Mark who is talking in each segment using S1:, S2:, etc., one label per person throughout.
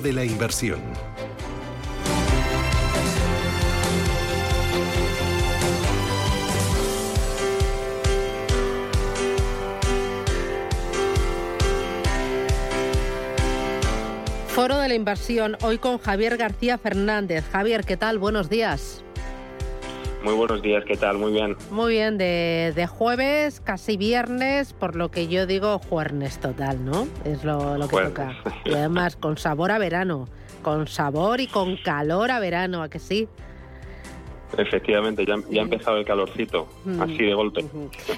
S1: De la Inversión.
S2: Foro de la Inversión, hoy con Javier García Fernández. Javier, ¿qué tal? Buenos días.
S3: Muy buenos días, ¿qué tal? Muy bien.
S2: Muy bien, de, jueves, casi viernes, por lo que yo digo jueves total, ¿no? Es lo, que toca. Y además con sabor a verano, con sabor y con calor a verano, ¿a que sí?
S3: Efectivamente, ya, ya ha empezado el calorcito, así de golpe.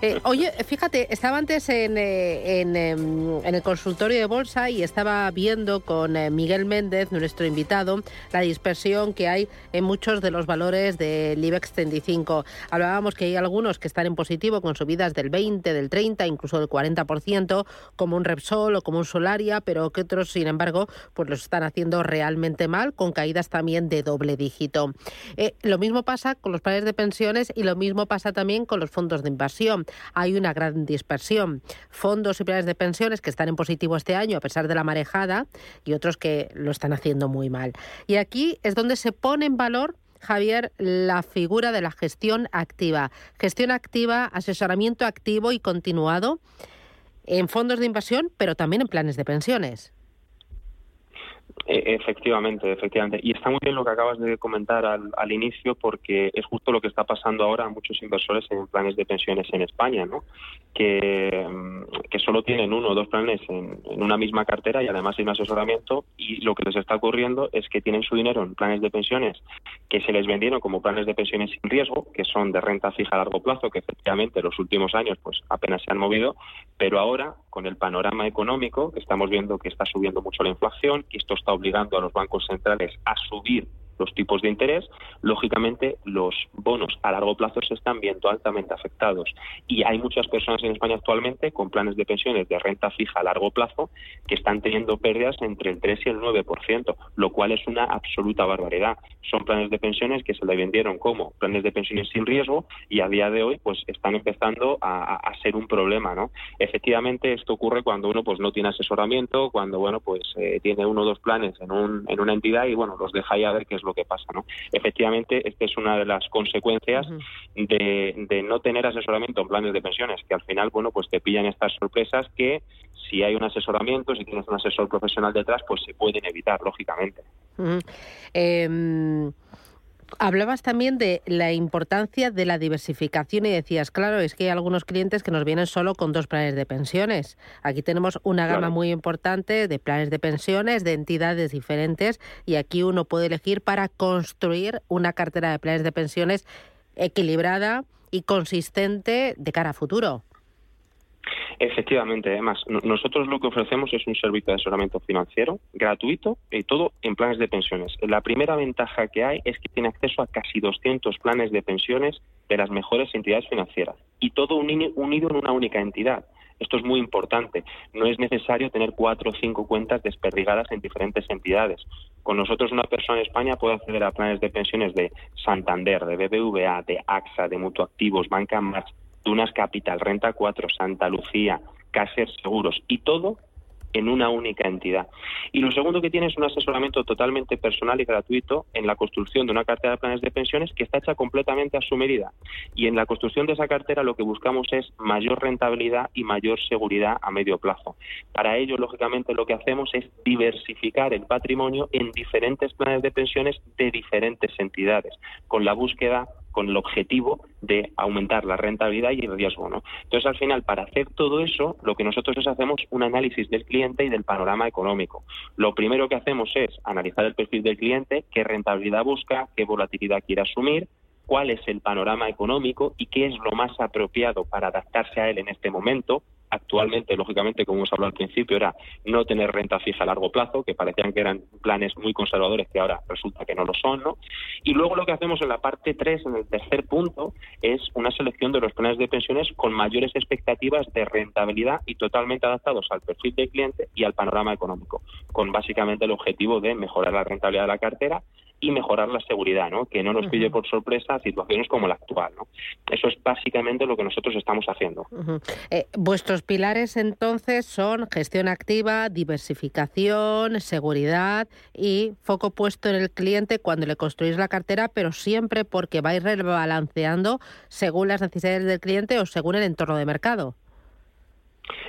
S2: Eh, oye, fíjate, estaba antes en, eh, em, en, el consultorio de bolsa y estaba viendo con eh, Miguel Méndez, nuestro invitado, la dispersión que hay en muchos de los valores del IBEX 35. Hablábamos que hay algunos que están en positivo con subidas del 20, del 30, incluso del 40%, como un Repsol o como un Solaria, pero que otros, sin embargo, pues los están haciendo realmente mal, con caídas también de doble dígito. lo mismo pasa con los planes de pensiones y lo mismo pasa también con los fondos de inversión. Hay una gran dispersión. Fondos y planes de pensiones que están en positivo este año a pesar de la marejada y otros que lo están haciendo muy mal. Y aquí es donde se pone en valor Javier, la figura de la gestión activa. Gestión activa, asesoramiento activo y continuado en fondos de inversión, pero también en planes de pensiones.
S3: E, efectivamente, efectivamente. Y está muy bien lo que acabas de comentar al, al, inicio porque es justo lo que está pasando ahora a muchos inversores en planes de pensiones en España, ¿no? Que, mm, solo tienen uno o dos planes en, una misma cartera y además un asesoramiento y lo que les está ocurriendo es que tienen su dinero en planes de pensiones que se les vendieron como planes de pensiones sin riesgo, que son de renta fija a largo plazo, que efectivamente en los últimos años pues apenas se han movido, pero ahora con el panorama económico, estamos viendo que está subiendo mucho la inflación, que esto está obligando a los bancos centrales a subir los tipos de interés, lógicamente los bonos a largo plazo se están viendo altamente afectados. Y hay muchas personas en España actualmente con planes de pensiones de renta fija a largo plazo que están teniendo pérdidas entre el 3 y el 9%, lo cual es una absoluta barbaridad. Son planes de pensiones que se le vendieron como planes de pensiones sin riesgo y a día de hoy pues están empezando a, ser un problema, ¿no? Efectivamente esto ocurre cuando uno pues no tiene asesoramiento, cuando bueno pues eh, tiene uno o dos planes en, un, en una entidad y bueno los deja ya ver qué es lo que pasa. ¿no? Efectivamente, esta es una de las consecuencias de, no tener asesoramiento en planes de pensiones, que al final, bueno, pues te pillan estas sorpresas que si hay un asesoramiento, si tienes un asesor profesional detrás, pues se pueden evitar, lógicamente.
S2: Hablabas también de la importancia de la diversificación y decías, claro, es que hay algunos clientes que nos vienen solo con dos planes de pensiones. Aquí tenemos una gama muy importante de planes de pensiones, de entidades diferentes, y aquí uno puede elegir para construir una cartera de planes de pensiones equilibrada y consistente de cara a futuro.
S3: Efectivamente, además, nosotros lo que ofrecemos es un servicio de asesoramiento financiero gratuito y todo en planes de pensiones. La primera ventaja que hay es que tiene acceso a casi 200 planes de pensiones de las mejores entidades financieras y todo unido en una única entidad. Esto es muy importante. No es necesario tener cuatro o cinco cuentas desperdigadas en diferentes entidades. Con nosotros una persona en España puede acceder a planes de pensiones de Santander, de BBVA, de AXA, de Mutuactivos, Banca March, Dunas Capital, Renta 4, Santa Lucía, Caser Seguros y todo en una única entidad. Y lo segundo que tiene es un asesoramiento totalmente personal y gratuito en la construcción de una cartera de planes de pensiones que está hecha completamente a su medida. Y en la construcción de esa cartera lo que buscamos es mayor rentabilidad y mayor seguridad a medio plazo. Para ello, lógicamente, lo que hacemos es diversificar el patrimonio en diferentes planes de pensiones de diferentes entidades, con la búsqueda con el objetivo de aumentar la rentabilidad y el riesgo. Entonces, al final, para hacer todo eso, lo que nosotros es hacemos un análisis del cliente y del panorama económico. Lo primero que hacemos es analizar el perfil del cliente, qué rentabilidad busca, qué volatilidad quiere asumir, cuál es el panorama económico y qué es lo más apropiado para adaptarse a él en este momento, Actualmente, lógicamente, como hemos hablado al principio, era no tener renta fija a largo plazo, que parecían que eran planes muy conservadores, que ahora resulta que no lo son, ¿no? Y luego lo que hacemos en la parte 3, en el tercer punto, es una selección de los planes de pensiones con mayores expectativas de rentabilidad y totalmente adaptados al perfil del cliente y al panorama económico, con básicamente el objetivo de mejorar la rentabilidad de la cartera y mejorar la seguridad, ¿no? que no nos pille por sorpresa situaciones como la actual. ¿no? Eso es básicamente lo que nosotros estamos haciendo.
S2: Eh, vuestros pilares entonces son gestión activa, diversificación, seguridad y foco puesto en el cliente cuando le construís la cartera, pero siempre porque vais rebalanceando según las necesidades del cliente o según el entorno de mercado.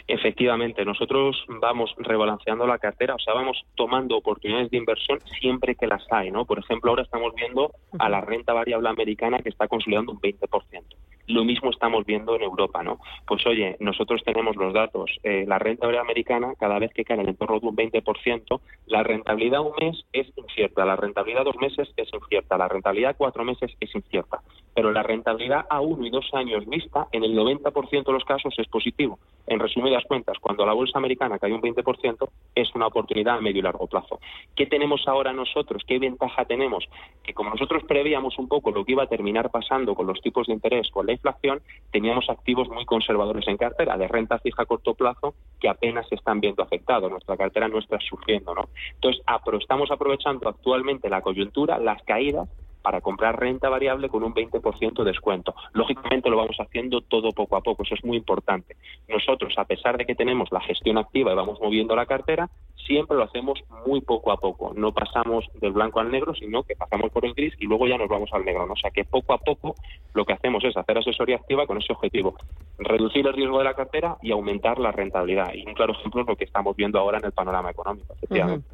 S3: Efectivamente, nosotros vamos rebalanceando la cartera, o sea, vamos tomando oportunidades de inversión siempre que las hay, ¿no? Por ejemplo, ahora estamos viendo a la renta variable americana que está consolidando un 20%. Lo mismo estamos viendo en Europa, ¿no? Pues oye, nosotros tenemos los datos. Eh, la renta variable americana, cada vez que cae en el entorno de un 20%, la rentabilidad un mes es incierta, la rentabilidad dos meses es incierta, la rentabilidad cuatro meses es incierta. Pero la rentabilidad a uno y dos años vista, en el 90% de los casos es positivo. En resumidas cuentas, cuando la bolsa americana cae un 20%, es una oportunidad a medio y largo plazo. ¿Qué tenemos ahora nosotros? ¿Qué ventaja tenemos? Que como nosotros prevíamos un poco lo que iba a terminar pasando con los tipos de interés, con la inflación, teníamos activos muy conservadores en cartera, de renta fija a corto plazo, que apenas se están viendo afectados. Nuestra cartera no está sufriendo, ¿no? Entonces, estamos aprovechando actualmente la coyuntura, las caídas, para comprar renta variable con un 20% de descuento. Lógicamente lo vamos haciendo todo poco a poco, eso es muy importante. Nosotros, a pesar de que tenemos la gestión activa y vamos moviendo la cartera, siempre lo hacemos muy poco a poco. No pasamos del blanco al negro, sino que pasamos por el gris y luego ya nos vamos al negro. O sea que poco a poco lo que hacemos es hacer asesoría activa con ese objetivo, reducir el riesgo de la cartera y aumentar la rentabilidad. Y un claro ejemplo es lo que estamos viendo ahora en el panorama económico, efectivamente.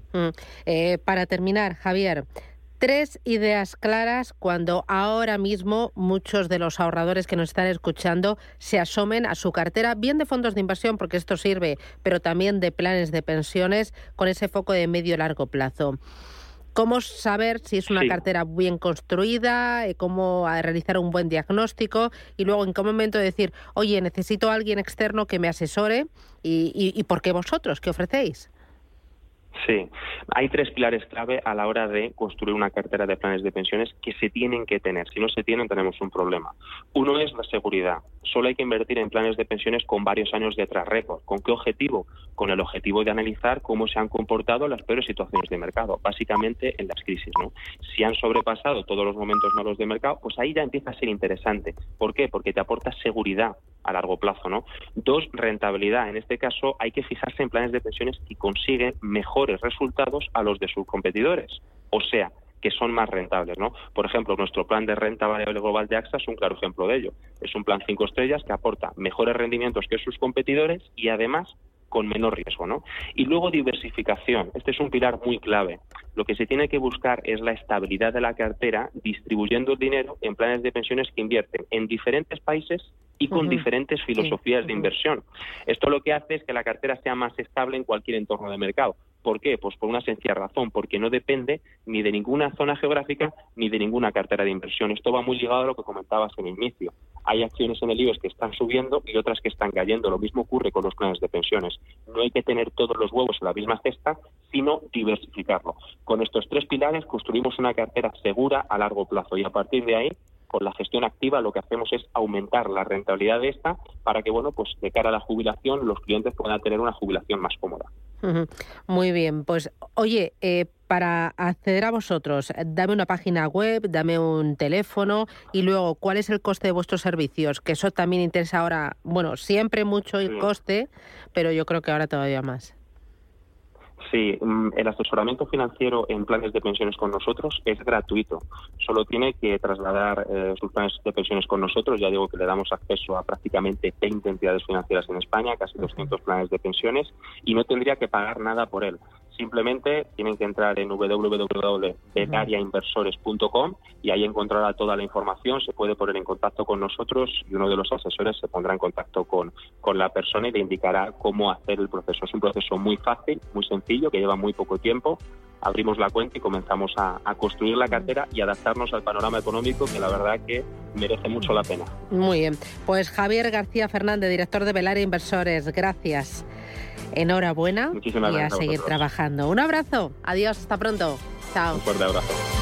S2: Eh, para terminar, Javier, tres ideas claras cuando ahora mismo muchos de los ahorradores que nos están escuchando se asomen a su cartera, bien de fondos de inversión, porque esto sirve, pero también de planes de pensiones con ese foco de medio largo plazo. ¿Cómo saber si es una cartera bien construida? Eh, ¿Cómo realizar un buen diagnóstico? Y luego, ¿en qué momento decir, oye, necesito a alguien externo que me asesore? ¿Y, y, y por qué vosotros? ¿Qué ofrecéis?
S3: Sí, hay tres pilares clave a la hora de construir una cartera de planes de pensiones que se tienen que tener. Si no se tienen, tenemos un problema. Uno es la seguridad. Solo hay que invertir en planes de pensiones con varios años de tras récord. ¿Con qué objetivo? Con el objetivo de analizar cómo se han comportado las peores situaciones de mercado, básicamente en las crisis. ¿no? Si han sobrepasado todos los momentos malos de mercado, pues ahí ya empieza a ser interesante. ¿Por qué? Porque te aporta seguridad a largo plazo. ¿no? Dos, rentabilidad. En este caso, hay que fijarse en planes de pensiones que consiguen mejor resultados a los de sus competidores. O sea, que son más rentables, ¿no? Por ejemplo, nuestro plan de renta variable global de AXA es un claro ejemplo de ello. Es un plan cinco estrellas que aporta mejores rendimientos que sus competidores y además con menor riesgo, ¿no? Y luego diversificación. Este es un pilar muy clave. Lo que se tiene que buscar es la estabilidad de la cartera distribuyendo el dinero en planes de pensiones que invierten en diferentes países y con diferentes filosofías de inversión. Esto lo que hace es que la cartera sea más estable en cualquier entorno de mercado. ¿Por qué? Pues por una sencilla razón, porque no depende ni de ninguna zona geográfica ni de ninguna cartera de inversión. Esto va muy ligado a lo que comentabas en el inicio. Hay acciones en el IBEX que están subiendo y otras que están cayendo. Lo mismo ocurre con los planes de pensiones. No hay que tener todos los huevos en la misma cesta, sino diversificarlo. Con estos tres pilares construimos una cartera segura a largo plazo y a partir de ahí con la gestión activa lo que hacemos es aumentar la rentabilidad de esta para que, bueno, pues de cara a la jubilación los clientes puedan tener una jubilación más cómoda.
S2: Muy bien, pues oye, eh, para acceder a vosotros, dame una página web, dame un teléfono y luego cuál es el coste de vuestros servicios, que eso también interesa ahora, bueno, siempre mucho el coste, pero yo creo que ahora todavía más.
S3: Sí, mm, el asesoramiento financiero en planes de pensiones con nosotros es gratuito. Solo tiene que trasladar eh, sus planes de pensiones con nosotros. Ya digo que le damos acceso a prácticamente 20 entidades financieras en España, casi 200 planes de pensiones, y no tendría que pagar nada por él. Simplemente tienen que entrar en www.becariainversores.com y ahí encontrará toda la información. Se puede poner en contacto con nosotros y uno de los asesores se pondrá en contacto con, con la persona y le indicará cómo hacer el proceso. Es un proceso muy fácil, muy sencillo, que lleva muy poco tiempo. Abrimos la cuenta y comenzamos a, a construir la cartera y adaptarnos al panorama económico que la verdad que merece mucho la pena.
S2: Muy bien. Pues Javier García Fernández, director de Velaria Inversores, gracias. Enhorabuena y a seguir trabajando. Un abrazo. Adiós, hasta pronto. Chao.
S3: Un fuerte abrazo.